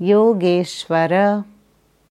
Yogeshwara